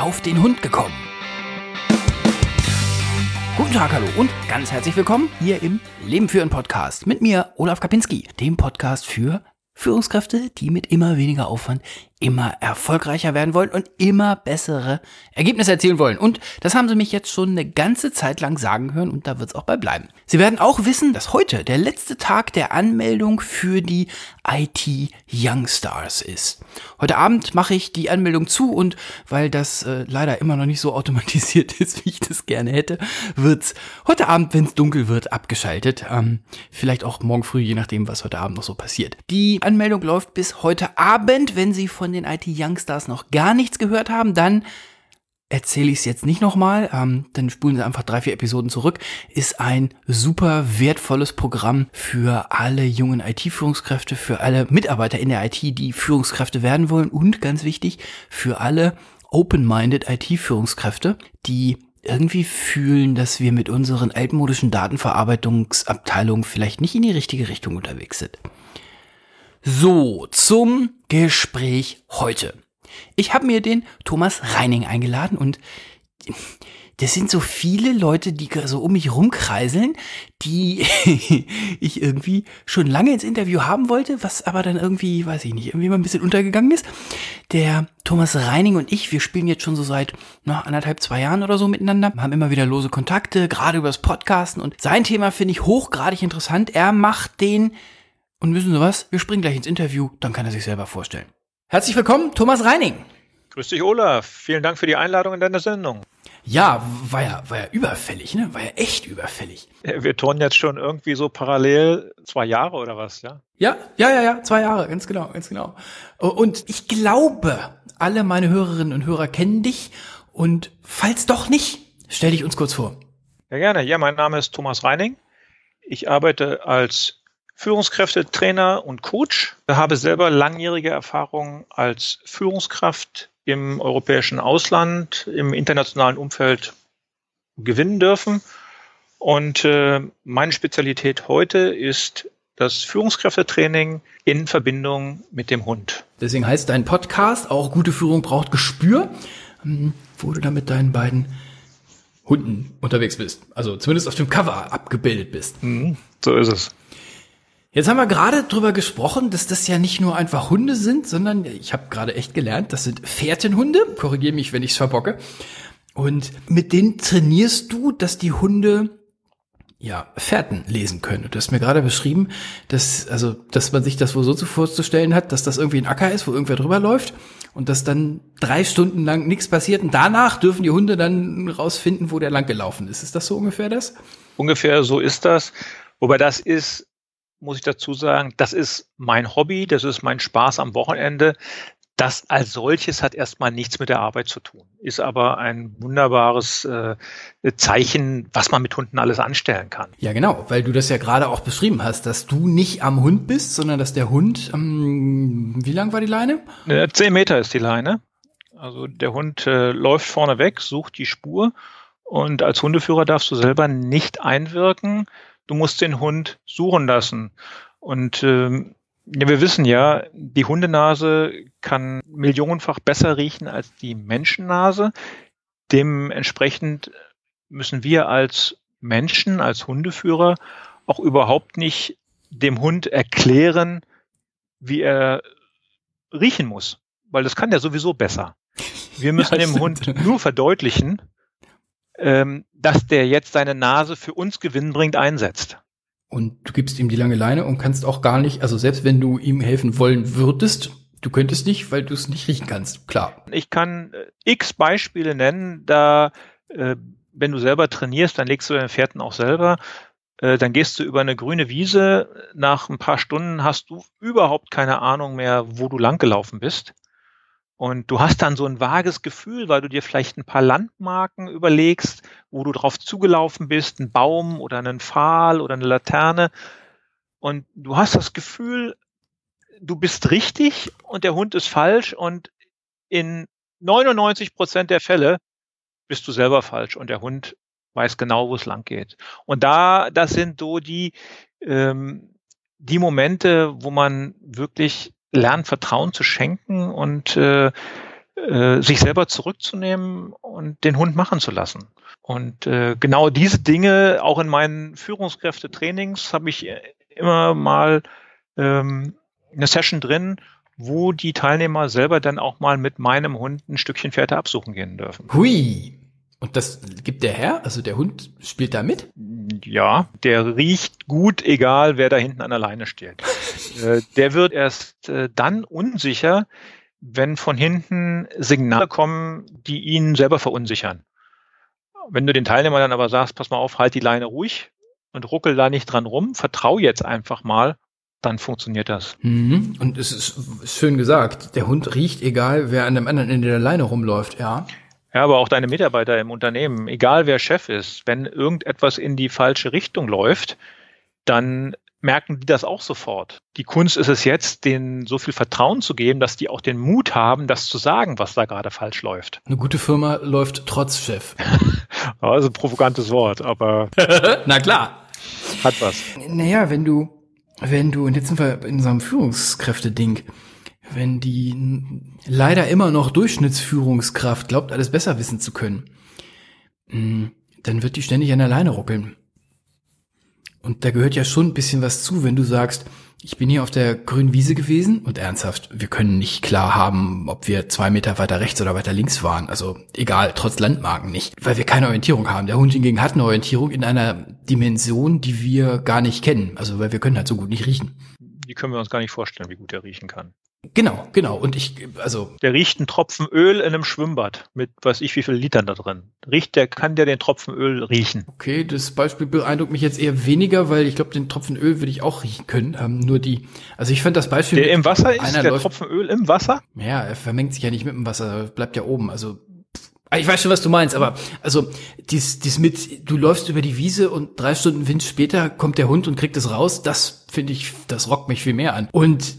auf den Hund gekommen. Guten Tag, hallo und ganz herzlich willkommen hier im Leben führen Podcast mit mir, Olaf Kapinski, dem Podcast für Führungskräfte, die mit immer weniger Aufwand immer erfolgreicher werden wollen und immer bessere Ergebnisse erzielen wollen. Und das haben sie mich jetzt schon eine ganze Zeit lang sagen hören und da wird es auch bei bleiben. Sie werden auch wissen, dass heute der letzte Tag der Anmeldung für die IT Youngstars ist. Heute Abend mache ich die Anmeldung zu und weil das äh, leider immer noch nicht so automatisiert ist, wie ich das gerne hätte, wird's heute Abend, wenn es dunkel wird, abgeschaltet. Ähm, vielleicht auch morgen früh, je nachdem, was heute Abend noch so passiert. Die Anmeldung läuft bis heute Abend, wenn Sie von von den IT-Youngstars noch gar nichts gehört haben, dann erzähle ich es jetzt nicht nochmal, ähm, dann spulen Sie einfach drei, vier Episoden zurück, ist ein super wertvolles Programm für alle jungen IT-Führungskräfte, für alle Mitarbeiter in der IT, die Führungskräfte werden wollen und ganz wichtig, für alle open-minded IT-Führungskräfte, die irgendwie fühlen, dass wir mit unseren altmodischen Datenverarbeitungsabteilungen vielleicht nicht in die richtige Richtung unterwegs sind. So, zum Gespräch heute. Ich habe mir den Thomas Reining eingeladen und das sind so viele Leute, die so um mich rumkreiseln, die ich irgendwie schon lange ins Interview haben wollte, was aber dann irgendwie, weiß ich nicht, irgendwie mal ein bisschen untergegangen ist. Der Thomas Reining und ich, wir spielen jetzt schon so seit na, anderthalb, zwei Jahren oder so miteinander, haben immer wieder lose Kontakte, gerade übers Podcasten und sein Thema finde ich hochgradig interessant. Er macht den und wissen Sie was? Wir springen gleich ins Interview, dann kann er sich selber vorstellen. Herzlich willkommen, Thomas Reining. Grüß dich, Olaf. Vielen Dank für die Einladung in deine Sendung. Ja, war ja, war ja überfällig, ne? War ja echt überfällig. Wir turnen jetzt schon irgendwie so parallel zwei Jahre oder was, ja? Ja, ja, ja, ja, zwei Jahre, ganz genau, ganz genau. Und ich glaube, alle meine Hörerinnen und Hörer kennen dich. Und falls doch nicht, stell dich uns kurz vor. Ja, gerne. Ja, mein Name ist Thomas Reining. Ich arbeite als Führungskräftetrainer und Coach. Ich habe selber langjährige Erfahrung als Führungskraft im europäischen Ausland, im internationalen Umfeld gewinnen dürfen. Und äh, meine Spezialität heute ist das Führungskräftetraining in Verbindung mit dem Hund. Deswegen heißt dein Podcast auch Gute Führung braucht Gespür, ähm, wo du da mit deinen beiden Hunden unterwegs bist. Also zumindest auf dem Cover abgebildet bist. Mhm, so ist es. Jetzt haben wir gerade drüber gesprochen, dass das ja nicht nur einfach Hunde sind, sondern ich habe gerade echt gelernt, das sind Fährtenhunde. Korrigiere mich, wenn ich es verbocke. Und mit denen trainierst du, dass die Hunde ja, Fährten lesen können. Du hast mir gerade beschrieben, dass, also, dass man sich das wohl so vorzustellen hat, dass das irgendwie ein Acker ist, wo irgendwer drüber läuft und dass dann drei Stunden lang nichts passiert und danach dürfen die Hunde dann rausfinden, wo der lang gelaufen ist. Ist das so ungefähr das? Ungefähr so ist das. Wobei das ist muss ich dazu sagen, das ist mein Hobby, das ist mein Spaß am Wochenende. Das als solches hat erstmal nichts mit der Arbeit zu tun, ist aber ein wunderbares äh, Zeichen, was man mit Hunden alles anstellen kann. Ja, genau, weil du das ja gerade auch beschrieben hast, dass du nicht am Hund bist, sondern dass der Hund, ähm, wie lang war die Leine? Äh, zehn Meter ist die Leine. Also der Hund äh, läuft vorne weg, sucht die Spur und als Hundeführer darfst du selber nicht einwirken du musst den Hund suchen lassen. Und ähm, ja, wir wissen ja, die Hundenase kann millionenfach besser riechen als die Menschennase. Dementsprechend müssen wir als Menschen, als Hundeführer auch überhaupt nicht dem Hund erklären, wie er riechen muss, weil das kann der sowieso besser. Wir müssen ja, dem Hund nur verdeutlichen, ähm, dass der jetzt seine Nase für uns gewinnbringend einsetzt. Und du gibst ihm die lange Leine und kannst auch gar nicht, also selbst wenn du ihm helfen wollen würdest, du könntest nicht, weil du es nicht riechen kannst, klar. Ich kann äh, x Beispiele nennen, da, äh, wenn du selber trainierst, dann legst du deine Pferden auch selber. Äh, dann gehst du über eine grüne Wiese. Nach ein paar Stunden hast du überhaupt keine Ahnung mehr, wo du langgelaufen bist. Und du hast dann so ein vages Gefühl, weil du dir vielleicht ein paar Landmarken überlegst, wo du drauf zugelaufen bist, ein Baum oder einen Pfahl oder eine Laterne. Und du hast das Gefühl, du bist richtig und der Hund ist falsch und in 99 Prozent der Fälle bist du selber falsch und der Hund weiß genau, wo es lang geht. Und da, das sind so die, ähm, die Momente, wo man wirklich lernen, Vertrauen zu schenken und äh, äh, sich selber zurückzunehmen und den Hund machen zu lassen. Und äh, genau diese Dinge, auch in meinen Führungskräftetrainings, habe ich immer mal ähm, eine Session drin, wo die Teilnehmer selber dann auch mal mit meinem Hund ein Stückchen Pferde absuchen gehen dürfen. Hui. Und das gibt der Herr? Also der Hund spielt da mit? Ja, der riecht gut, egal wer da hinten an der Leine steht. äh, der wird erst äh, dann unsicher, wenn von hinten Signale kommen, die ihn selber verunsichern. Wenn du den Teilnehmer dann aber sagst, pass mal auf, halt die Leine ruhig und ruckel da nicht dran rum, vertrau jetzt einfach mal, dann funktioniert das. Mhm. Und es ist schön gesagt, der Hund riecht, egal wer an dem anderen Ende der Leine rumläuft, ja. Ja, aber auch deine Mitarbeiter im Unternehmen, egal wer Chef ist, wenn irgendetwas in die falsche Richtung läuft, dann merken die das auch sofort. Die Kunst ist es jetzt, denen so viel Vertrauen zu geben, dass die auch den Mut haben, das zu sagen, was da gerade falsch läuft. Eine gute Firma läuft trotz Chef. also ein provokantes Wort, aber. Na klar. Hat was. Naja, wenn du, wenn du, und jetzt sind wir in so einem Führungskräfte-Ding, wenn die leider immer noch Durchschnittsführungskraft glaubt, alles besser wissen zu können, hm, dann wird die ständig an der Leine ruckeln. Und da gehört ja schon ein bisschen was zu, wenn du sagst, ich bin hier auf der grünen Wiese gewesen und ernsthaft, wir können nicht klar haben, ob wir zwei Meter weiter rechts oder weiter links waren. Also egal, trotz Landmarken nicht, weil wir keine Orientierung haben. Der Hund hingegen hat eine Orientierung in einer Dimension, die wir gar nicht kennen. Also weil wir können halt so gut nicht riechen. Die können wir uns gar nicht vorstellen, wie gut er riechen kann. Genau, genau. Und ich, also. Der riecht einen Tropfen Öl in einem Schwimmbad mit weiß ich wie viel Litern da drin. Riecht der, kann der den Tropfen Öl riechen? Okay, das Beispiel beeindruckt mich jetzt eher weniger, weil ich glaube, den Tropfen Öl würde ich auch riechen können. Ähm, nur die, also ich fand das Beispiel. Der im Wasser ist, der läuft, Tropfen Öl im Wasser? Ja, er vermengt sich ja nicht mit dem Wasser, bleibt ja oben. Also ich weiß schon, was du meinst, aber also dies, dies mit, du läufst über die Wiese und drei Stunden Wind später kommt der Hund und kriegt es raus, das finde ich, das rockt mich viel mehr an. Und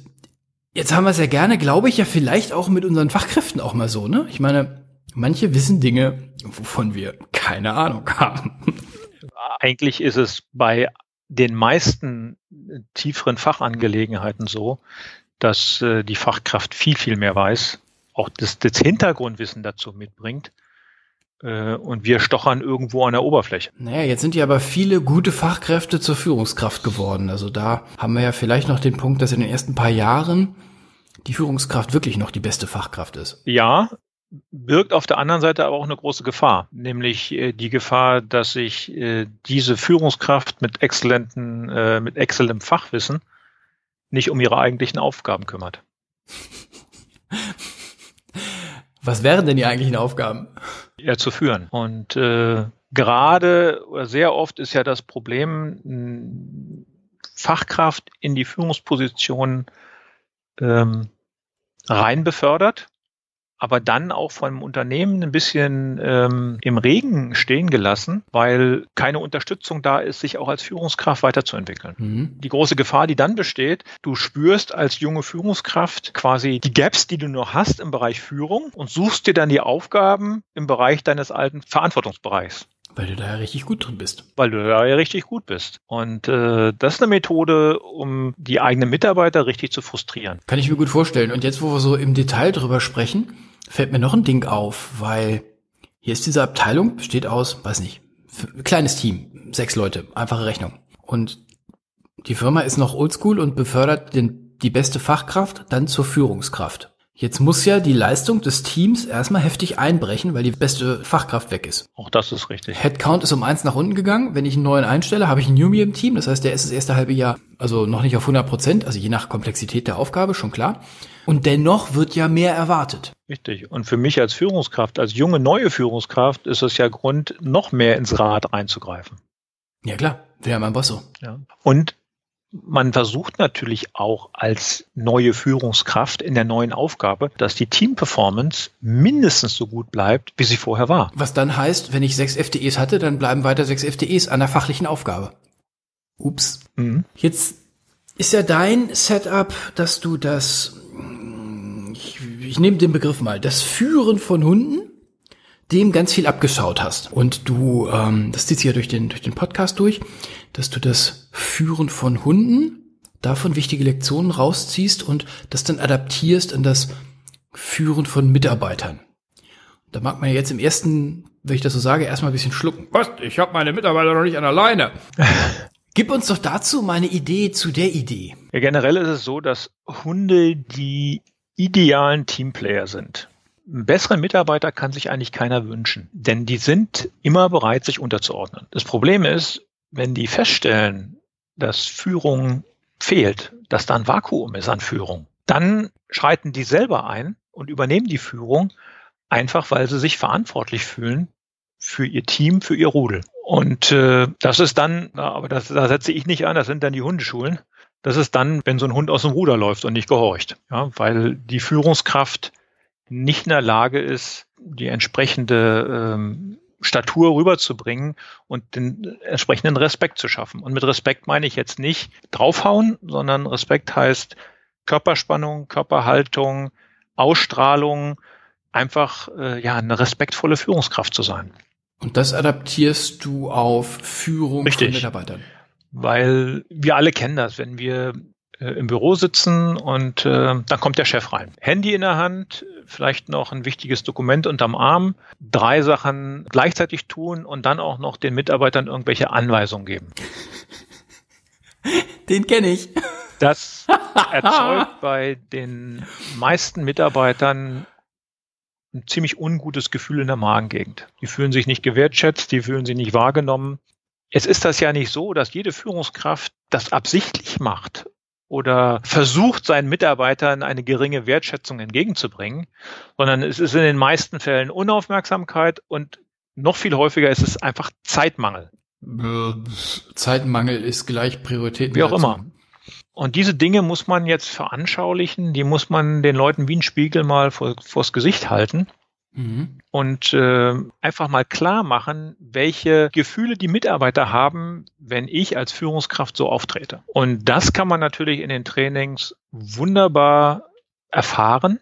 Jetzt haben wir es ja gerne, glaube ich, ja vielleicht auch mit unseren Fachkräften auch mal so, ne? Ich meine, manche wissen Dinge, wovon wir keine Ahnung haben. Eigentlich ist es bei den meisten tieferen Fachangelegenheiten so, dass äh, die Fachkraft viel, viel mehr weiß, auch das, das Hintergrundwissen dazu mitbringt äh, und wir stochern irgendwo an der Oberfläche. Naja, jetzt sind ja aber viele gute Fachkräfte zur Führungskraft geworden. Also da haben wir ja vielleicht noch den Punkt, dass in den ersten paar Jahren die Führungskraft wirklich noch die beste Fachkraft ist. Ja, birgt auf der anderen Seite aber auch eine große Gefahr, nämlich äh, die Gefahr, dass sich äh, diese Führungskraft mit exzellenten, äh, mit exzellentem Fachwissen nicht um ihre eigentlichen Aufgaben kümmert. Was wären denn die eigentlichen Aufgaben? Ja, zu führen. Und äh, gerade oder sehr oft ist ja das Problem, Fachkraft in die Führungsposition ähm, rein befördert aber dann auch vom Unternehmen ein bisschen ähm, im Regen stehen gelassen, weil keine Unterstützung da ist, sich auch als Führungskraft weiterzuentwickeln. Mhm. Die große Gefahr, die dann besteht, du spürst als junge Führungskraft quasi die Gaps, die du noch hast im Bereich Führung und suchst dir dann die Aufgaben im Bereich deines alten Verantwortungsbereichs. Weil du da ja richtig gut drin bist. Weil du da ja richtig gut bist. Und äh, das ist eine Methode, um die eigenen Mitarbeiter richtig zu frustrieren. Kann ich mir gut vorstellen. Und jetzt, wo wir so im Detail drüber sprechen, fällt mir noch ein Ding auf, weil hier ist diese Abteilung, besteht aus, weiß nicht, kleines Team, sechs Leute, einfache Rechnung. Und die Firma ist noch oldschool und befördert den, die beste Fachkraft dann zur Führungskraft. Jetzt muss ja die Leistung des Teams erstmal heftig einbrechen, weil die beste Fachkraft weg ist. Auch das ist richtig. Headcount ist um eins nach unten gegangen. Wenn ich einen neuen einstelle, habe ich einen Newbie im Team. Das heißt, der ist das erste halbe Jahr, also noch nicht auf 100 Prozent, also je nach Komplexität der Aufgabe, schon klar. Und dennoch wird ja mehr erwartet. Richtig. Und für mich als Führungskraft, als junge neue Führungskraft, ist es ja Grund, noch mehr ins Rad einzugreifen. Ja klar, wäre mein Boss so. Ja. Und man versucht natürlich auch als neue Führungskraft in der neuen Aufgabe, dass die Teamperformance mindestens so gut bleibt, wie sie vorher war. Was dann heißt, wenn ich sechs FDEs hatte, dann bleiben weiter sechs FDEs an der fachlichen Aufgabe. Ups. Mhm. Jetzt ist ja dein Setup, dass du das, ich, ich nehme den Begriff mal, das Führen von Hunden dem ganz viel abgeschaut hast. Und du, ähm, das zieht sich ja durch den, durch den Podcast durch, dass du das Führen von Hunden davon wichtige Lektionen rausziehst und das dann adaptierst an das Führen von Mitarbeitern. Da mag man jetzt im ersten, wenn ich das so sage, erstmal ein bisschen schlucken. Was? Ich habe meine Mitarbeiter noch nicht an der Leine. Gib uns doch dazu mal eine Idee zu der Idee. Ja, generell ist es so, dass Hunde die idealen Teamplayer sind. Einen besseren Mitarbeiter kann sich eigentlich keiner wünschen, denn die sind immer bereit, sich unterzuordnen. Das Problem ist, wenn die feststellen, dass Führung fehlt, dass da ein Vakuum ist an Führung, dann schreiten die selber ein und übernehmen die Führung, einfach weil sie sich verantwortlich fühlen für ihr Team, für ihr Rudel. Und äh, das ist dann, aber das, da setze ich nicht an, das sind dann die Hundeschulen. Das ist dann, wenn so ein Hund aus dem Ruder läuft und nicht gehorcht, ja, weil die Führungskraft nicht in der Lage ist, die entsprechende ähm, Statur rüberzubringen und den entsprechenden Respekt zu schaffen. Und mit Respekt meine ich jetzt nicht draufhauen, sondern Respekt heißt Körperspannung, Körperhaltung, Ausstrahlung, einfach äh, ja eine respektvolle Führungskraft zu sein. Und das adaptierst du auf Führung Richtig. von Mitarbeitern. Weil wir alle kennen das, wenn wir äh, im Büro sitzen und äh, dann kommt der Chef rein. Handy in der Hand, vielleicht noch ein wichtiges Dokument unterm Arm, drei Sachen gleichzeitig tun und dann auch noch den Mitarbeitern irgendwelche Anweisungen geben. Den kenne ich. Das erzeugt bei den meisten Mitarbeitern ein ziemlich ungutes Gefühl in der Magengegend. Die fühlen sich nicht gewertschätzt, die fühlen sich nicht wahrgenommen. Es ist das ja nicht so, dass jede Führungskraft das absichtlich macht oder versucht, seinen Mitarbeitern eine geringe Wertschätzung entgegenzubringen, sondern es ist in den meisten Fällen Unaufmerksamkeit und noch viel häufiger ist es einfach Zeitmangel. Zeitmangel ist gleich Priorität. Wie auch immer. Und diese Dinge muss man jetzt veranschaulichen, die muss man den Leuten wie ein Spiegel mal vor, vors Gesicht halten Mhm. und äh, einfach mal klar machen, welche Gefühle die Mitarbeiter haben, wenn ich als Führungskraft so auftrete. Und das kann man natürlich in den Trainings wunderbar erfahren.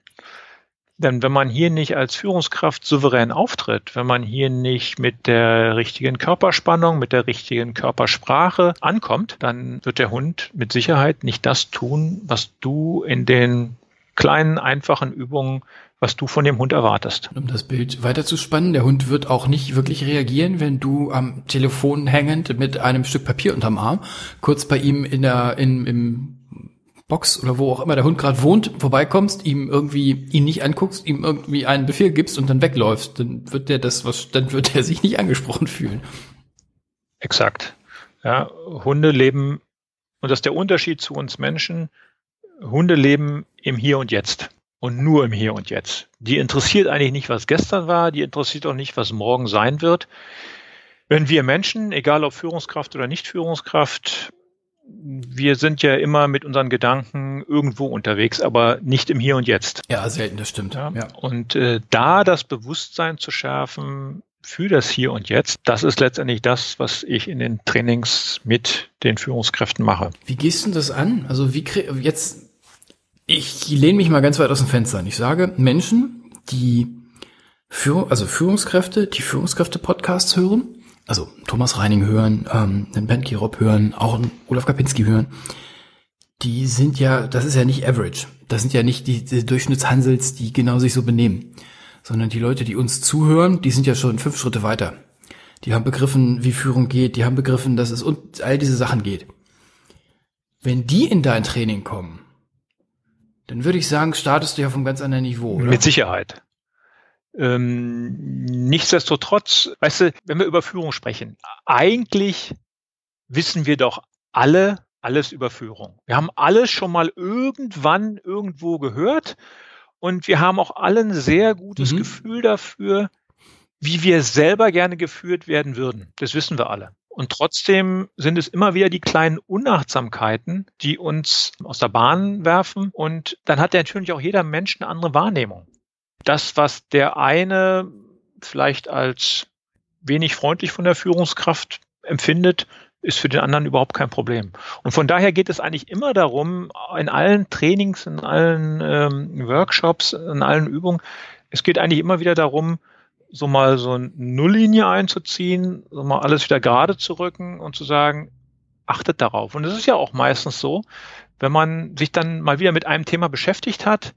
Denn wenn man hier nicht als Führungskraft souverän auftritt, wenn man hier nicht mit der richtigen Körperspannung, mit der richtigen Körpersprache ankommt, dann wird der Hund mit Sicherheit nicht das tun, was du in den kleinen, einfachen Übungen, was du von dem Hund erwartest. Um das Bild weiterzuspannen, der Hund wird auch nicht wirklich reagieren, wenn du am Telefon hängend mit einem Stück Papier unterm Arm kurz bei ihm in der, in, im Box oder wo auch immer der Hund gerade wohnt, vorbeikommst, ihm irgendwie ihn nicht anguckst, ihm irgendwie einen Befehl gibst und dann wegläufst, dann wird der das was, dann wird er sich nicht angesprochen fühlen. Exakt. Ja, Hunde leben, und das ist der Unterschied zu uns Menschen, Hunde leben im Hier und Jetzt und nur im Hier und Jetzt. Die interessiert eigentlich nicht, was gestern war, die interessiert auch nicht, was morgen sein wird. Wenn wir Menschen, egal ob Führungskraft oder nicht Führungskraft, wir sind ja immer mit unseren Gedanken irgendwo unterwegs, aber nicht im Hier und Jetzt. Ja, selten, das stimmt. Ja. Und äh, da das Bewusstsein zu schärfen für das Hier und Jetzt, das ist letztendlich das, was ich in den Trainings mit den Führungskräften mache. Wie gehst du das an? Also wie jetzt, ich lehne mich mal ganz weit aus dem Fenster und ich sage, Menschen, die Führung, also Führungskräfte, die Führungskräfte-Podcasts hören, also Thomas Reining hören, ähm, den Ben Kirop hören, auch einen Olaf Kapinski hören, die sind ja, das ist ja nicht average. Das sind ja nicht die, die Durchschnittshansels, die genau sich so benehmen. Sondern die Leute, die uns zuhören, die sind ja schon fünf Schritte weiter. Die haben begriffen, wie Führung geht, die haben begriffen, dass es um all diese Sachen geht. Wenn die in dein Training kommen, dann würde ich sagen, startest du ja vom ganz anderen Niveau, oder? Mit Sicherheit. Ähm, nichtsdestotrotz, weißt du, wenn wir über Führung sprechen, eigentlich wissen wir doch alle alles über Führung. Wir haben alles schon mal irgendwann irgendwo gehört und wir haben auch alle ein sehr gutes Mhm. Gefühl dafür, wie wir selber gerne geführt werden würden. Das wissen wir alle. Und trotzdem sind es immer wieder die kleinen Unachtsamkeiten, die uns aus der Bahn werfen. Und dann hat ja natürlich auch jeder Mensch eine andere Wahrnehmung. Das, was der eine vielleicht als wenig freundlich von der Führungskraft empfindet, ist für den anderen überhaupt kein Problem. Und von daher geht es eigentlich immer darum, in allen Trainings, in allen ähm, Workshops, in allen Übungen, es geht eigentlich immer wieder darum, so mal so eine Nulllinie einzuziehen, so mal alles wieder gerade zu rücken und zu sagen, achtet darauf. Und es ist ja auch meistens so, wenn man sich dann mal wieder mit einem Thema beschäftigt hat,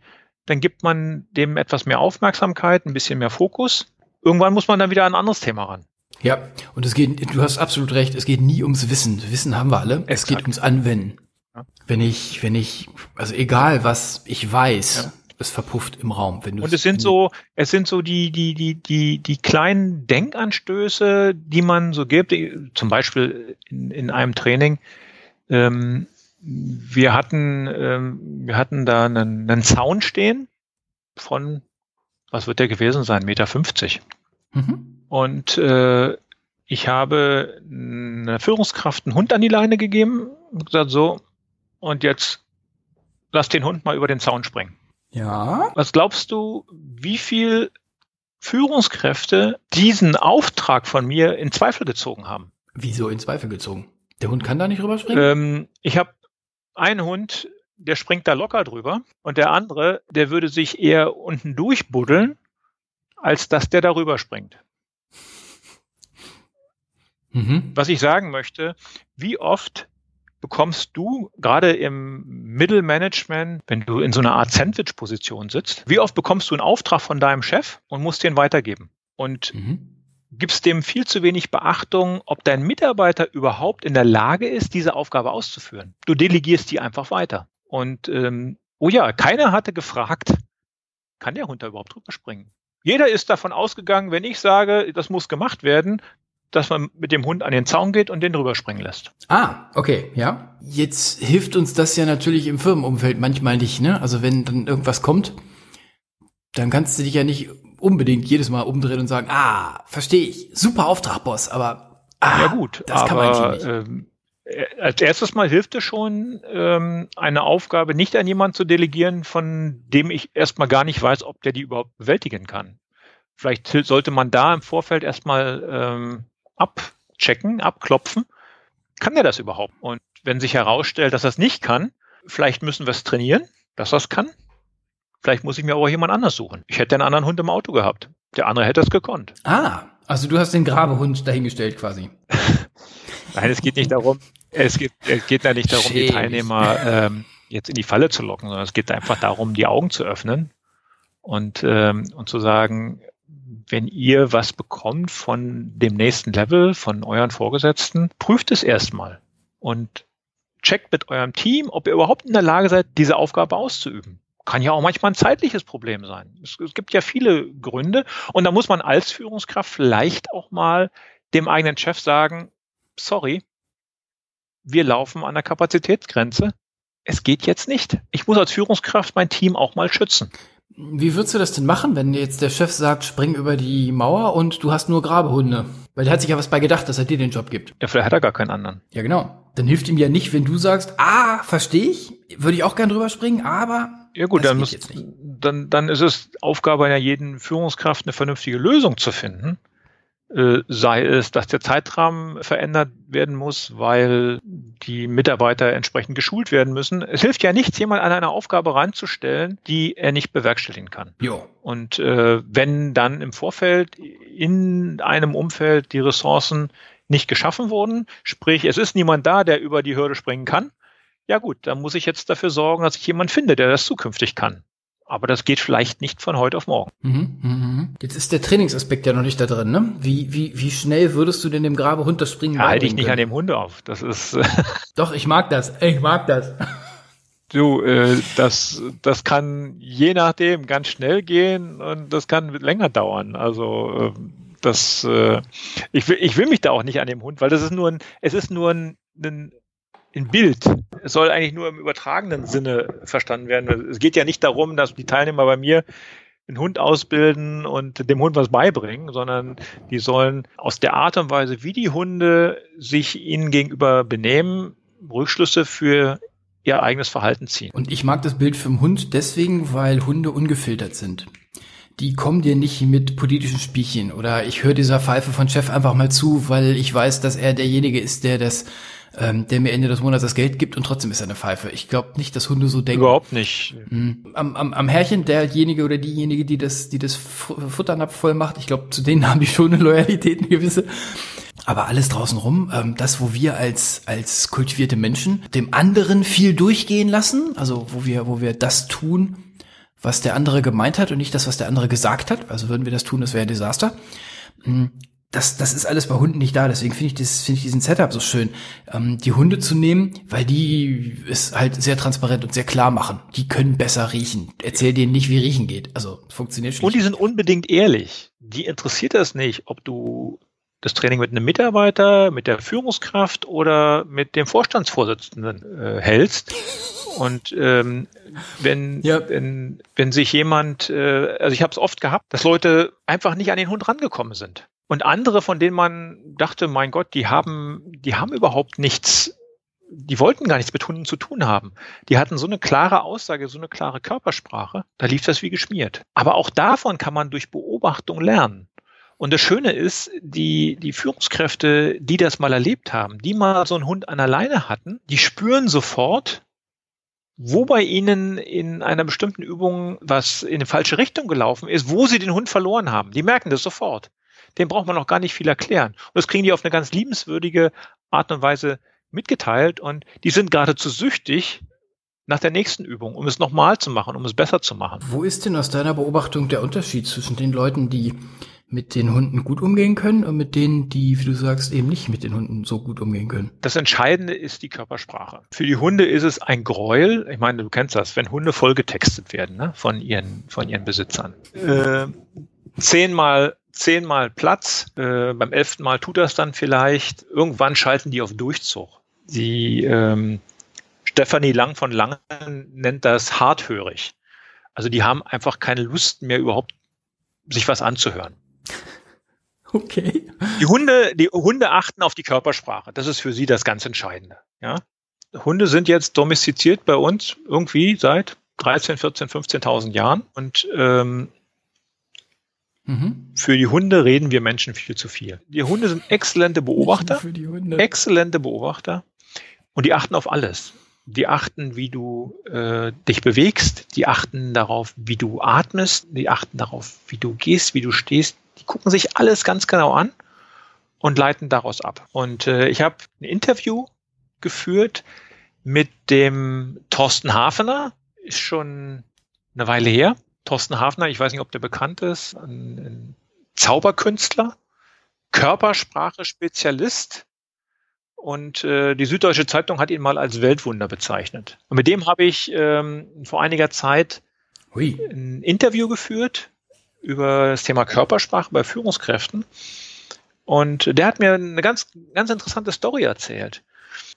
dann gibt man dem etwas mehr Aufmerksamkeit, ein bisschen mehr Fokus. Irgendwann muss man dann wieder an ein anderes Thema ran. Ja, und es geht, du hast absolut recht, es geht nie ums Wissen. Wissen haben wir alle. Exakt. Es geht ums Anwenden. Ja. Wenn ich, wenn ich, also egal was ich weiß, ja. Es verpufft im Raum. Wenn du und es sind so, es sind so die, die, die, die, die kleinen Denkanstöße, die man so gibt. Zum Beispiel in, in einem Training. Ähm, wir hatten, ähm, wir hatten da einen, einen Zaun stehen von, was wird der gewesen sein? Meter 50. Mhm. Und äh, ich habe einer Führungskraft einen Hund an die Leine gegeben und gesagt, so, und jetzt lass den Hund mal über den Zaun springen. Ja. Was glaubst du, wie viel Führungskräfte diesen Auftrag von mir in Zweifel gezogen haben? Wieso in Zweifel gezogen? Der Hund kann da nicht rüberspringen? Ähm, ich habe einen Hund, der springt da locker drüber und der andere, der würde sich eher unten durchbuddeln, als dass der darüber springt. Mhm. Was ich sagen möchte, wie oft bekommst du gerade im Mittelmanagement, wenn du in so einer Art Sandwich-Position sitzt, wie oft bekommst du einen Auftrag von deinem Chef und musst den weitergeben? Und mhm. gibst dem viel zu wenig Beachtung, ob dein Mitarbeiter überhaupt in der Lage ist, diese Aufgabe auszuführen. Du delegierst die einfach weiter. Und ähm, oh ja, keiner hatte gefragt, kann der Hund da überhaupt drüber springen? Jeder ist davon ausgegangen, wenn ich sage, das muss gemacht werden, dass man mit dem Hund an den Zaun geht und den drüber springen lässt. Ah, okay, ja. Jetzt hilft uns das ja natürlich im Firmenumfeld manchmal nicht, ne? Also wenn dann irgendwas kommt, dann kannst du dich ja nicht unbedingt jedes Mal umdrehen und sagen, ah, verstehe ich, super Auftrag, Boss, aber ah, ja gut, das aber, kann man nicht. Ähm, als erstes Mal hilft es schon, ähm, eine Aufgabe nicht an jemanden zu delegieren, von dem ich erstmal gar nicht weiß, ob der die überhaupt bewältigen kann. Vielleicht sollte man da im Vorfeld erstmal ähm, abchecken, abklopfen. Kann der das überhaupt? Und wenn sich herausstellt, dass er es nicht kann, vielleicht müssen wir es trainieren, dass er es kann. Vielleicht muss ich mir aber jemand anders suchen. Ich hätte einen anderen Hund im Auto gehabt. Der andere hätte es gekonnt. Ah, also du hast den Grabehund dahingestellt quasi. Nein, es geht nicht darum, es geht, es geht da nicht darum, Schäbig. die Teilnehmer ähm, jetzt in die Falle zu locken, sondern es geht einfach darum, die Augen zu öffnen und, ähm, und zu sagen, wenn ihr was bekommt von dem nächsten Level, von euren Vorgesetzten, prüft es erstmal und checkt mit eurem Team, ob ihr überhaupt in der Lage seid, diese Aufgabe auszuüben. Kann ja auch manchmal ein zeitliches Problem sein. Es, es gibt ja viele Gründe und da muss man als Führungskraft vielleicht auch mal dem eigenen Chef sagen, sorry, wir laufen an der Kapazitätsgrenze. Es geht jetzt nicht. Ich muss als Führungskraft mein Team auch mal schützen. Wie würdest du das denn machen, wenn jetzt der Chef sagt, spring über die Mauer und du hast nur Grabehunde? Weil der hat sich ja was bei gedacht, dass er dir den Job gibt. Ja, vielleicht hat er gar keinen anderen. Ja, genau. Dann hilft ihm ja nicht, wenn du sagst, ah, verstehe ich, würde ich auch gern drüber springen, aber. Ja gut, dann, muss, dann, dann ist es Aufgabe einer jeden Führungskraft, eine vernünftige Lösung zu finden. Äh, sei es, dass der Zeitrahmen verändert werden muss, weil die Mitarbeiter entsprechend geschult werden müssen. Es hilft ja nichts, jemand an eine Aufgabe ranzustellen, die er nicht bewerkstelligen kann. Jo. Und äh, wenn dann im Vorfeld in einem Umfeld die Ressourcen nicht geschaffen wurden, sprich, es ist niemand da, der über die Hürde springen kann, ja gut, dann muss ich jetzt dafür sorgen, dass ich jemanden finde, der das zukünftig kann. Aber das geht vielleicht nicht von heute auf morgen. Mhm, mh. Jetzt ist der Trainingsaspekt ja noch nicht da drin, ne? Wie, wie, wie schnell würdest du denn dem Grabehund das Springen ja, Halte ich nicht können? an dem Hund auf. Das ist. Doch, ich mag das. Ich mag das. Du, äh, das, das kann je nachdem ganz schnell gehen und das kann länger dauern. Also äh, das, äh, ich will, ich will mich da auch nicht an dem Hund, weil das ist nur ein, es ist nur ein, ein in Bild. Es soll eigentlich nur im übertragenen Sinne verstanden werden. Es geht ja nicht darum, dass die Teilnehmer bei mir einen Hund ausbilden und dem Hund was beibringen, sondern die sollen aus der Art und Weise, wie die Hunde sich ihnen gegenüber benehmen, Rückschlüsse für ihr eigenes Verhalten ziehen. Und ich mag das Bild vom Hund deswegen, weil Hunde ungefiltert sind. Die kommen dir nicht mit politischen Spielchen oder ich höre dieser Pfeife von Chef einfach mal zu, weil ich weiß, dass er derjenige ist, der das ähm, der mir Ende des Monats das Geld gibt und trotzdem ist er eine Pfeife. Ich glaube nicht, dass Hunde so denken. Überhaupt nicht. Mhm. Am, am, am Herrchen derjenige oder diejenige, die das, die das Futternapf voll macht, ich glaube, zu denen haben die schon eine Loyalität, eine gewisse. Aber alles draußen rum, ähm, das, wo wir als, als kultivierte Menschen dem anderen viel durchgehen lassen, also wo wir, wo wir das tun, was der andere gemeint hat und nicht das, was der andere gesagt hat. Also würden wir das tun, das wäre ein Desaster. Das, das ist alles bei Hunden nicht da. Deswegen finde ich, das, finde ich diesen Setup so schön, ähm, die Hunde zu nehmen, weil die es halt sehr transparent und sehr klar machen. Die können besser riechen. Erzähl denen nicht, wie riechen geht. Also funktioniert schon. Und die sind unbedingt ehrlich. Die interessiert das nicht, ob du das Training mit einem Mitarbeiter, mit der Führungskraft oder mit dem Vorstandsvorsitzenden äh, hältst. Und ähm, wenn, ja. wenn, wenn sich jemand, äh, also ich habe es oft gehabt, dass Leute einfach nicht an den Hund rangekommen sind. Und andere, von denen man dachte, mein Gott, die haben, die haben überhaupt nichts, die wollten gar nichts mit Hunden zu tun haben. Die hatten so eine klare Aussage, so eine klare Körpersprache, da lief das wie geschmiert. Aber auch davon kann man durch Beobachtung lernen. Und das Schöne ist, die, die Führungskräfte, die das mal erlebt haben, die mal so einen Hund an der Leine hatten, die spüren sofort, wo bei ihnen in einer bestimmten Übung was in die falsche Richtung gelaufen ist, wo sie den Hund verloren haben. Die merken das sofort. Dem braucht man noch gar nicht viel erklären. Und das kriegen die auf eine ganz liebenswürdige Art und Weise mitgeteilt und die sind geradezu süchtig nach der nächsten Übung, um es nochmal zu machen, um es besser zu machen. Wo ist denn aus deiner Beobachtung der Unterschied zwischen den Leuten, die mit den Hunden gut umgehen können und mit denen, die, wie du sagst, eben nicht mit den Hunden so gut umgehen können. Das Entscheidende ist die Körpersprache. Für die Hunde ist es ein Gräuel. Ich meine, du kennst das, wenn Hunde vollgetextet werden ne, von, ihren, von ihren Besitzern. Äh, zehnmal, zehnmal Platz, äh, beim elften Mal tut das dann vielleicht. Irgendwann schalten die auf Durchzug. Die ähm, Stefanie Lang von Langen nennt das harthörig. Also die haben einfach keine Lust mehr überhaupt sich was anzuhören. Okay. Die Hunde, die Hunde achten auf die Körpersprache. Das ist für sie das ganz Entscheidende. Ja? Hunde sind jetzt domestiziert bei uns irgendwie seit 13, 14, 15.000 Jahren und ähm, mhm. für die Hunde reden wir Menschen viel zu viel. Die Hunde sind exzellente Beobachter, für die Hunde. exzellente Beobachter und die achten auf alles. Die achten, wie du äh, dich bewegst, die achten darauf, wie du atmest, die achten darauf, wie du gehst, wie du stehst, die gucken sich alles ganz genau an und leiten daraus ab. Und äh, ich habe ein Interview geführt mit dem Thorsten Hafener, ist schon eine Weile her. Thorsten Hafner, ich weiß nicht, ob der bekannt ist, ein, ein Zauberkünstler, Körpersprache-Spezialist. Und äh, die Süddeutsche Zeitung hat ihn mal als Weltwunder bezeichnet. Und mit dem habe ich ähm, vor einiger Zeit Hui. ein Interview geführt über das Thema Körpersprache bei Führungskräften. Und der hat mir eine ganz, ganz interessante Story erzählt.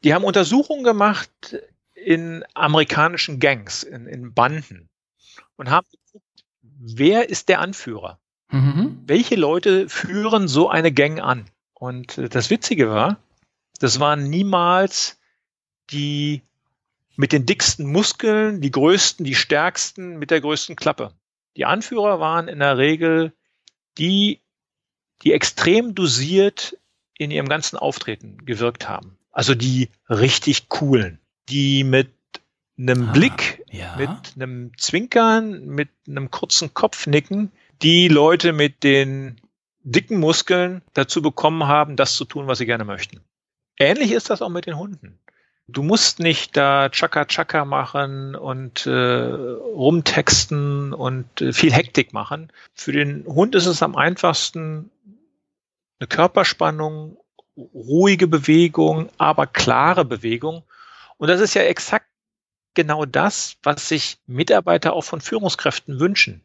Die haben Untersuchungen gemacht in amerikanischen Gangs, in, in Banden und haben wer ist der Anführer? Mhm. Welche Leute führen so eine Gang an? Und das Witzige war, das waren niemals die mit den dicksten Muskeln, die größten, die stärksten, mit der größten Klappe. Die Anführer waren in der Regel die, die extrem dosiert in ihrem ganzen Auftreten gewirkt haben. Also die richtig coolen, die mit einem ah, Blick, ja. mit einem Zwinkern, mit einem kurzen Kopfnicken, die Leute mit den dicken Muskeln dazu bekommen haben, das zu tun, was sie gerne möchten. Ähnlich ist das auch mit den Hunden. Du musst nicht da Chaka Chaka machen und äh, rumtexten und äh, viel Hektik machen. Für den Hund ist es am einfachsten eine Körperspannung, ruhige Bewegung, aber klare Bewegung. Und das ist ja exakt genau das, was sich Mitarbeiter auch von Führungskräften wünschen.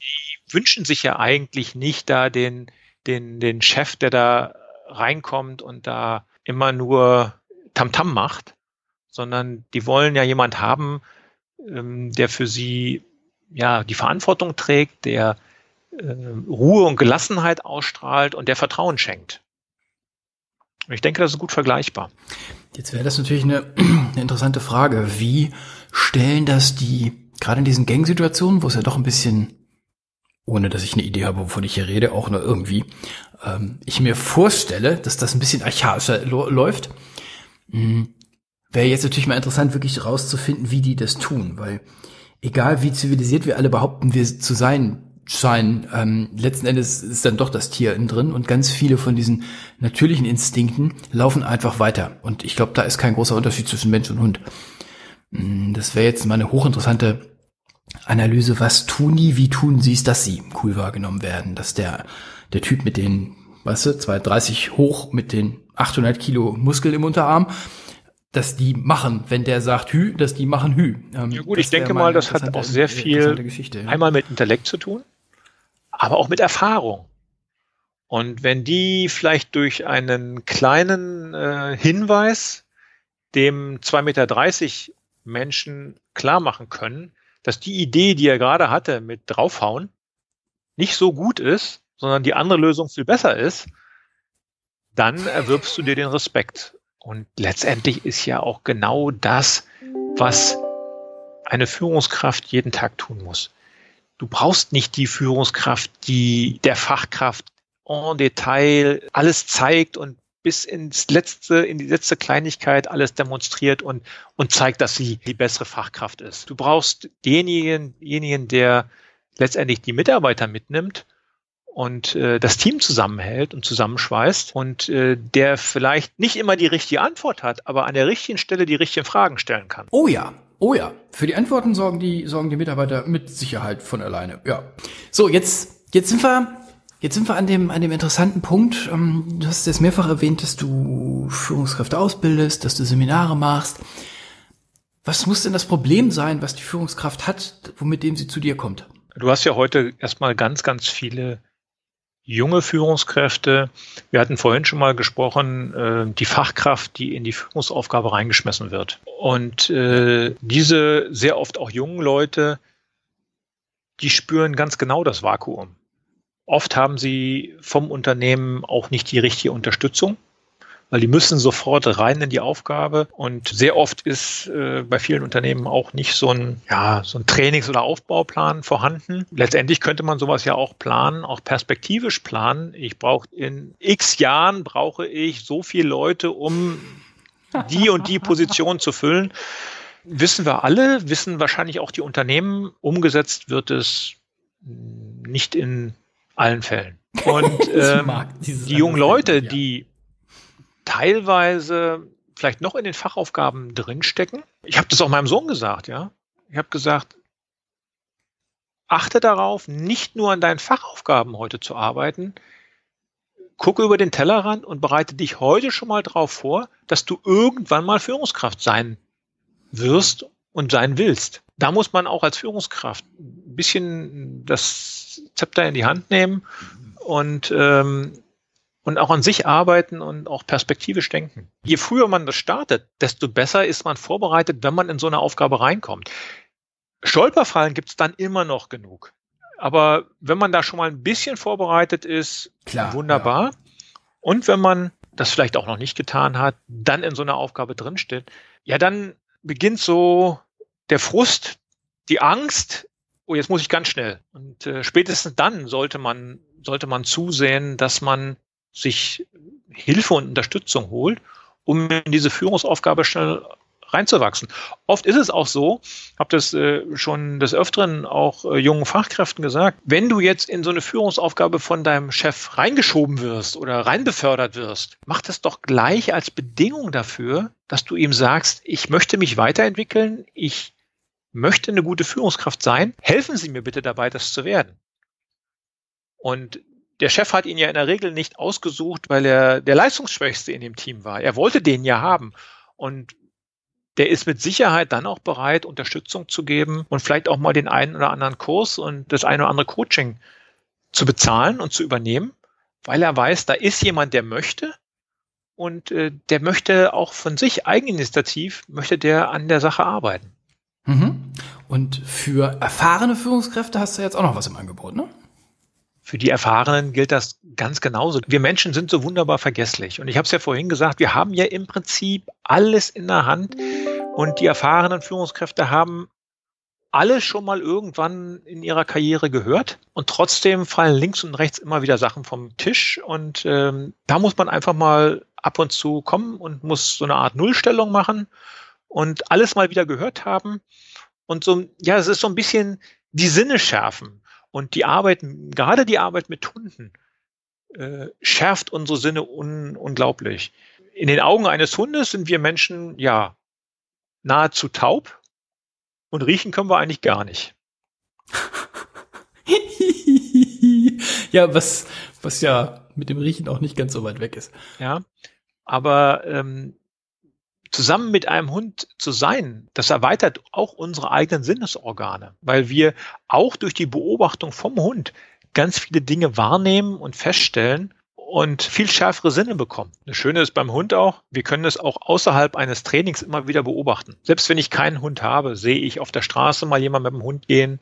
Die wünschen sich ja eigentlich nicht da den, den, den Chef, der da reinkommt und da immer nur Tamtam -Tam macht, sondern die wollen ja jemand haben, ähm, der für sie ja die Verantwortung trägt, der äh, Ruhe und Gelassenheit ausstrahlt und der Vertrauen schenkt. Ich denke, das ist gut vergleichbar. Jetzt wäre das natürlich eine, eine interessante Frage. Wie stellen das die, gerade in diesen Gangsituationen, wo es ja doch ein bisschen, ohne dass ich eine Idee habe, wovon ich hier rede, auch nur irgendwie, ähm, ich mir vorstelle, dass das ein bisschen archaischer läuft. Hm, Wäre jetzt natürlich mal interessant, wirklich rauszufinden, wie die das tun, weil egal wie zivilisiert wir alle behaupten, wir zu sein scheinen, ähm, letzten Endes ist dann doch das Tier innen drin und ganz viele von diesen natürlichen Instinkten laufen einfach weiter. Und ich glaube, da ist kein großer Unterschied zwischen Mensch und Hund. Hm, das wäre jetzt mal eine hochinteressante Analyse, was tun die, wie tun sie es, dass sie cool wahrgenommen werden, dass der, der Typ mit den, weißt du, 230 hoch mit den 800 Kilo Muskel im Unterarm, dass die machen, wenn der sagt Hü, dass die machen Hü. Ähm, ja gut, ich denke mal, das hat auch sehr viel einmal mit Intellekt zu tun, aber auch mit Erfahrung. Und wenn die vielleicht durch einen kleinen äh, Hinweis dem 2,30 Meter Menschen klar machen können, dass die Idee, die er gerade hatte mit draufhauen, nicht so gut ist, sondern die andere Lösung viel besser ist, dann erwirbst du dir den Respekt. Und letztendlich ist ja auch genau das, was eine Führungskraft jeden Tag tun muss. Du brauchst nicht die Führungskraft, die der Fachkraft en Detail alles zeigt und bis ins letzte, in die letzte Kleinigkeit alles demonstriert und, und zeigt, dass sie die bessere Fachkraft ist. Du brauchst denjenigen, denjenigen der letztendlich die Mitarbeiter mitnimmt und äh, das Team zusammenhält und zusammenschweißt und äh, der vielleicht nicht immer die richtige Antwort hat, aber an der richtigen Stelle die richtigen Fragen stellen kann. Oh ja, oh ja. Für die Antworten sorgen die, sorgen die Mitarbeiter mit Sicherheit von alleine. Ja. So, jetzt, jetzt sind wir Jetzt sind wir an dem, an dem interessanten Punkt. Ähm, du hast jetzt mehrfach erwähnt, dass du Führungskräfte ausbildest, dass du Seminare machst. Was muss denn das Problem sein, was die Führungskraft hat, womit dem sie zu dir kommt? Du hast ja heute erstmal ganz, ganz viele junge Führungskräfte. Wir hatten vorhin schon mal gesprochen, äh, die Fachkraft, die in die Führungsaufgabe reingeschmissen wird. Und äh, diese sehr oft auch jungen Leute, die spüren ganz genau das Vakuum. Oft haben sie vom Unternehmen auch nicht die richtige Unterstützung, weil die müssen sofort rein in die Aufgabe. Und sehr oft ist äh, bei vielen Unternehmen auch nicht so ein, ja, so ein Trainings- oder Aufbauplan vorhanden. Letztendlich könnte man sowas ja auch planen, auch perspektivisch planen. Ich brauche in x Jahren brauche ich so viele Leute, um die und die Position zu füllen. Wissen wir alle, wissen wahrscheinlich auch die Unternehmen. Umgesetzt wird es nicht in allen Fällen. Und ähm, die jungen Leute, die teilweise vielleicht noch in den Fachaufgaben drinstecken. Ich habe das auch meinem Sohn gesagt, ja. Ich habe gesagt, achte darauf, nicht nur an deinen Fachaufgaben heute zu arbeiten. Gucke über den Tellerrand und bereite dich heute schon mal darauf vor, dass du irgendwann mal Führungskraft sein wirst und sein willst. Da muss man auch als Führungskraft ein bisschen das Zepter in die Hand nehmen und, ähm, und auch an sich arbeiten und auch perspektivisch denken. Je früher man das startet, desto besser ist man vorbereitet, wenn man in so eine Aufgabe reinkommt. Stolperfallen gibt es dann immer noch genug. Aber wenn man da schon mal ein bisschen vorbereitet ist, Klar, wunderbar. Ja. Und wenn man das vielleicht auch noch nicht getan hat, dann in so einer Aufgabe drinsteht, ja, dann beginnt so der Frust, die Angst, oh, jetzt muss ich ganz schnell. Und äh, spätestens dann sollte man, sollte man zusehen, dass man sich Hilfe und Unterstützung holt, um in diese Führungsaufgabe schnell reinzuwachsen. Oft ist es auch so, habe das äh, schon des Öfteren auch äh, jungen Fachkräften gesagt, wenn du jetzt in so eine Führungsaufgabe von deinem Chef reingeschoben wirst oder reinbefördert wirst, mach das doch gleich als Bedingung dafür, dass du ihm sagst, ich möchte mich weiterentwickeln, ich möchte eine gute Führungskraft sein, helfen Sie mir bitte dabei, das zu werden. Und der Chef hat ihn ja in der Regel nicht ausgesucht, weil er der Leistungsschwächste in dem Team war. Er wollte den ja haben. Und der ist mit Sicherheit dann auch bereit, Unterstützung zu geben und vielleicht auch mal den einen oder anderen Kurs und das eine oder andere Coaching zu bezahlen und zu übernehmen, weil er weiß, da ist jemand, der möchte und äh, der möchte auch von sich eigeninitiativ, möchte der an der Sache arbeiten. Mhm. Und für erfahrene Führungskräfte hast du jetzt auch noch was im Angebot, ne? Für die Erfahrenen gilt das ganz genauso. Wir Menschen sind so wunderbar vergesslich. Und ich habe es ja vorhin gesagt, wir haben ja im Prinzip alles in der Hand. Und die erfahrenen Führungskräfte haben alles schon mal irgendwann in ihrer Karriere gehört. Und trotzdem fallen links und rechts immer wieder Sachen vom Tisch. Und ähm, da muss man einfach mal ab und zu kommen und muss so eine Art Nullstellung machen und alles mal wieder gehört haben. Und so, ja, es ist so ein bisschen die Sinne schärfen. Und die Arbeit, gerade die Arbeit mit Hunden, äh, schärft unsere Sinne un unglaublich. In den Augen eines Hundes sind wir Menschen ja nahezu taub und riechen können wir eigentlich gar nicht. ja, was, was ja mit dem Riechen auch nicht ganz so weit weg ist. Ja, aber ähm, zusammen mit einem Hund zu sein, das erweitert auch unsere eigenen Sinnesorgane, weil wir auch durch die Beobachtung vom Hund ganz viele Dinge wahrnehmen und feststellen und viel schärfere Sinne bekommen. Das Schöne ist beim Hund auch, wir können es auch außerhalb eines Trainings immer wieder beobachten. Selbst wenn ich keinen Hund habe, sehe ich auf der Straße mal jemand mit dem Hund gehen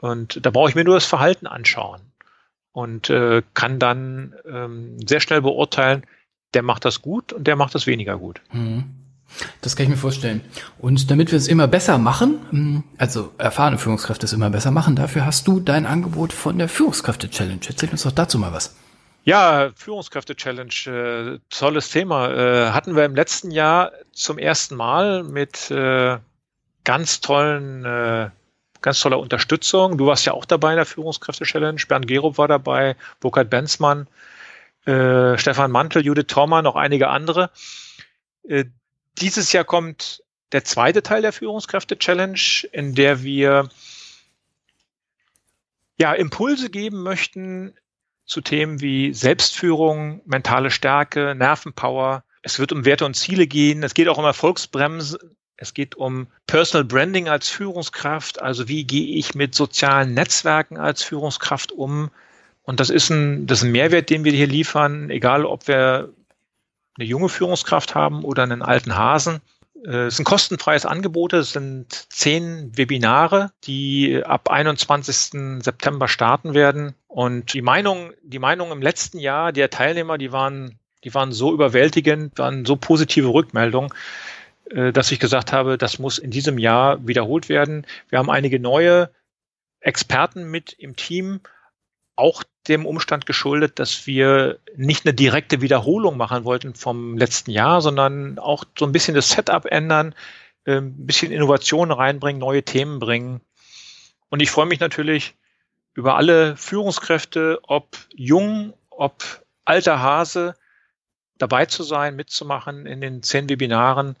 und da brauche ich mir nur das Verhalten anschauen und äh, kann dann ähm, sehr schnell beurteilen, der macht das gut und der macht das weniger gut. Mhm. Das kann ich mir vorstellen. Und damit wir es immer besser machen, hm, also erfahrene Führungskräfte es immer besser machen, dafür hast du dein Angebot von der Führungskräfte-Challenge. Erzähl uns doch dazu mal was. Ja, Führungskräfte-Challenge, äh, tolles Thema. Äh, hatten wir im letzten Jahr zum ersten Mal mit äh, ganz tollen, äh, ganz toller Unterstützung. Du warst ja auch dabei in der Führungskräfte-Challenge. Bernd Gerob war dabei, Burkhard Benzmann, äh, Stefan Mantel, Judith Thormann, noch einige andere. Dieses Jahr kommt der zweite Teil der Führungskräfte-Challenge, in der wir ja, Impulse geben möchten zu Themen wie Selbstführung, mentale Stärke, Nervenpower. Es wird um Werte und Ziele gehen. Es geht auch um Erfolgsbremse. Es geht um Personal Branding als Führungskraft. Also wie gehe ich mit sozialen Netzwerken als Führungskraft um? Und das ist ein, das ist ein Mehrwert, den wir hier liefern, egal ob wir eine junge Führungskraft haben oder einen alten Hasen. Äh, es ein kostenfreies Angebot. Es sind zehn Webinare, die ab 21. September starten werden. Und die Meinung, die Meinung im letzten Jahr der Teilnehmer, die waren, die waren so überwältigend, waren so positive Rückmeldungen, äh, dass ich gesagt habe, das muss in diesem Jahr wiederholt werden. Wir haben einige neue Experten mit im Team, auch dem Umstand geschuldet, dass wir nicht eine direkte Wiederholung machen wollten vom letzten Jahr, sondern auch so ein bisschen das Setup ändern, ähm, ein bisschen Innovation reinbringen, neue Themen bringen. Und ich freue mich natürlich über alle Führungskräfte, ob jung, ob alter Hase, dabei zu sein, mitzumachen in den zehn Webinaren.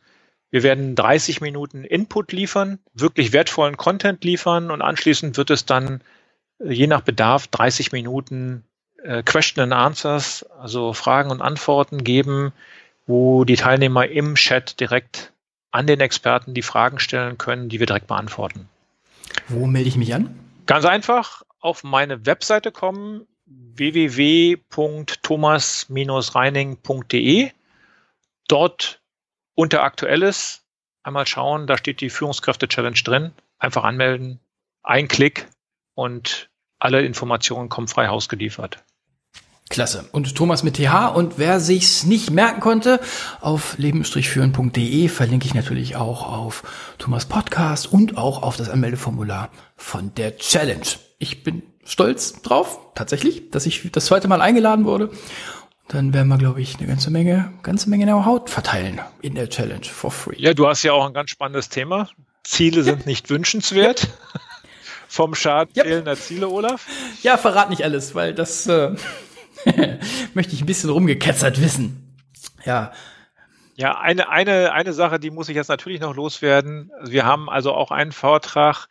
Wir werden 30 Minuten Input liefern, wirklich wertvollen Content liefern und anschließend wird es dann je nach Bedarf 30 Minuten äh, Question and Answers, also Fragen und Antworten geben, wo die Teilnehmer im Chat direkt an den Experten die Fragen stellen können, die wir direkt beantworten. Wo melde ich mich an? Ganz einfach auf meine Webseite kommen, www.thomas-reining.de. Dort unter Aktuelles einmal schauen, da steht die Führungskräfte-Challenge drin. Einfach anmelden, ein Klick und alle Informationen kommen frei Haus geliefert. Klasse. Und Thomas mit TH. Und wer sich's nicht merken konnte, auf leben-führen.de verlinke ich natürlich auch auf Thomas Podcast und auch auf das Anmeldeformular von der Challenge. Ich bin stolz drauf, tatsächlich, dass ich das zweite Mal eingeladen wurde. Dann werden wir, glaube ich, eine ganze Menge, ganze Menge Know-how verteilen in der Challenge for free. Ja, du hast ja auch ein ganz spannendes Thema. Ziele sind nicht wünschenswert. vom Schaden yep. fehlender Ziele, Olaf? Ja, verrat nicht alles, weil das äh, möchte ich ein bisschen rumgeketzert wissen. Ja. Ja, eine, eine, eine Sache, die muss ich jetzt natürlich noch loswerden. Wir haben also auch einen Vortrag,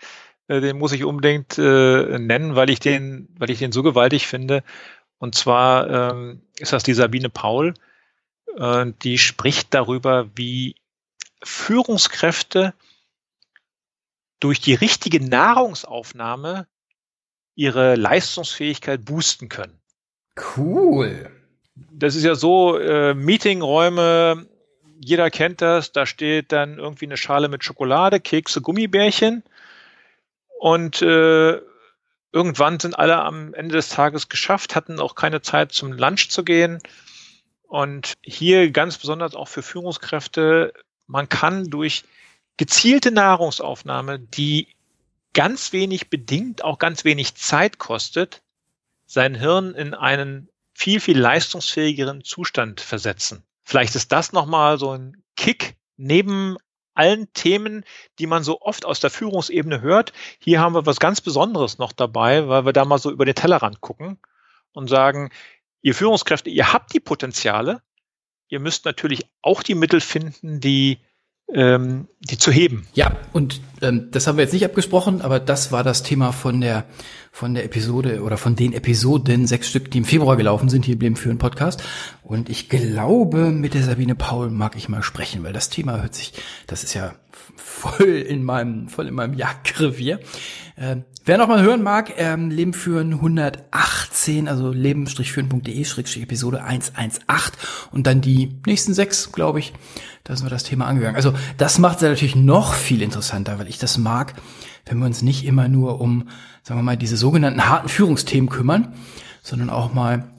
äh, den muss ich unbedingt äh, nennen, weil ich den, weil ich den so gewaltig finde. Und zwar ähm, ist das die Sabine Paul, äh, die spricht darüber, wie Führungskräfte durch die richtige Nahrungsaufnahme ihre Leistungsfähigkeit boosten können. Cool. Das ist ja so, äh, Meetingräume, jeder kennt das, da steht dann irgendwie eine Schale mit Schokolade, Kekse, Gummibärchen und äh, irgendwann sind alle am Ende des Tages geschafft, hatten auch keine Zeit zum Lunch zu gehen. Und hier ganz besonders auch für Führungskräfte, man kann durch gezielte Nahrungsaufnahme, die ganz wenig bedingt, auch ganz wenig Zeit kostet, sein Hirn in einen viel, viel leistungsfähigeren Zustand versetzen. Vielleicht ist das nochmal so ein Kick neben allen Themen, die man so oft aus der Führungsebene hört. Hier haben wir was ganz Besonderes noch dabei, weil wir da mal so über den Tellerrand gucken und sagen, ihr Führungskräfte, ihr habt die Potenziale, ihr müsst natürlich auch die Mittel finden, die ähm, die zu heben. Ja, und ähm, das haben wir jetzt nicht abgesprochen, aber das war das Thema von der von der Episode oder von den Episoden, sechs Stück, die im Februar gelaufen sind, hier blieben für einen Podcast. Und ich glaube, mit der Sabine Paul mag ich mal sprechen, weil das Thema hört sich, das ist ja voll in meinem, voll in meinem Jagdrevier. Äh, wer noch mal hören mag, ähm, Leben führen 118, also leben-führen.de, Episode 118 und dann die nächsten sechs, glaube ich, da sind wir das Thema angegangen. Also das macht es natürlich noch viel interessanter, weil ich das mag, wenn wir uns nicht immer nur um, sagen wir mal, diese sogenannten harten Führungsthemen kümmern, sondern auch mal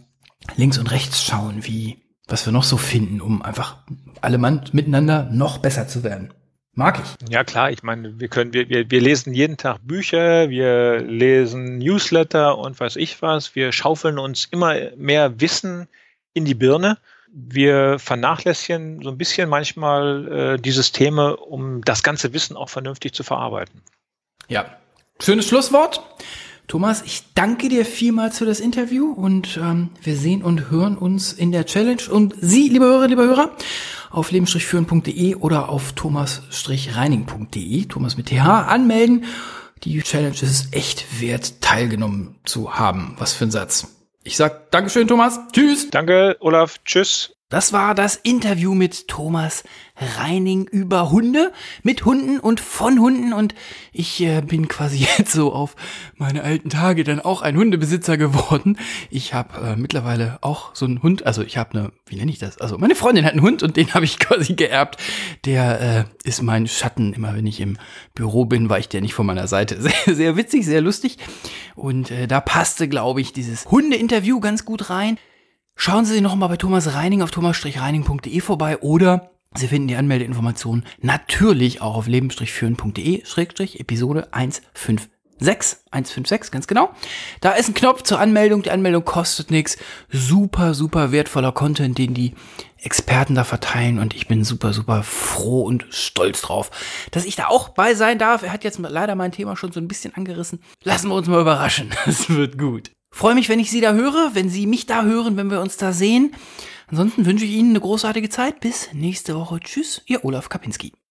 links und rechts schauen, wie, was wir noch so finden, um einfach alle Mann miteinander noch besser zu werden. Mag ich. Ja klar, ich meine, wir können, wir, wir, wir lesen jeden Tag Bücher, wir lesen Newsletter und weiß ich was. Wir schaufeln uns immer mehr Wissen in die Birne. Wir vernachlässigen so ein bisschen manchmal äh, die Systeme, um das ganze Wissen auch vernünftig zu verarbeiten. Ja, schönes Schlusswort. Thomas, ich danke dir vielmals für das Interview und ähm, wir sehen und hören uns in der Challenge. Und Sie, liebe Hörer, liebe Hörer, auf leben-führen.de oder auf thomas-reining.de, Thomas mit TH, anmelden. Die Challenge ist echt wert, teilgenommen zu haben. Was für ein Satz. Ich sag Dankeschön, Thomas. Tschüss. Danke, Olaf. Tschüss. Das war das Interview mit Thomas Reining über Hunde, mit Hunden und von Hunden und ich äh, bin quasi jetzt so auf meine alten Tage dann auch ein Hundebesitzer geworden. Ich habe äh, mittlerweile auch so einen Hund, also ich habe eine, wie nenne ich das? Also meine Freundin hat einen Hund und den habe ich quasi geerbt. Der äh, ist mein Schatten, immer wenn ich im Büro bin, weicht der nicht von meiner Seite. Sehr, sehr witzig, sehr lustig und äh, da passte, glaube ich, dieses Hundeinterview ganz gut rein. Schauen Sie noch mal bei Thomas Reining auf thomas-reining.de vorbei oder Sie finden die Anmeldeinformationen natürlich auch auf leben-führen.de Episode 156. 156, ganz genau. Da ist ein Knopf zur Anmeldung. Die Anmeldung kostet nichts. Super, super wertvoller Content, den die Experten da verteilen. Und ich bin super, super froh und stolz drauf, dass ich da auch bei sein darf. Er hat jetzt leider mein Thema schon so ein bisschen angerissen. Lassen wir uns mal überraschen. Es wird gut. Freue mich, wenn ich Sie da höre, wenn Sie mich da hören, wenn wir uns da sehen. Ansonsten wünsche ich Ihnen eine großartige Zeit. Bis nächste Woche. Tschüss, Ihr Olaf Kapinski.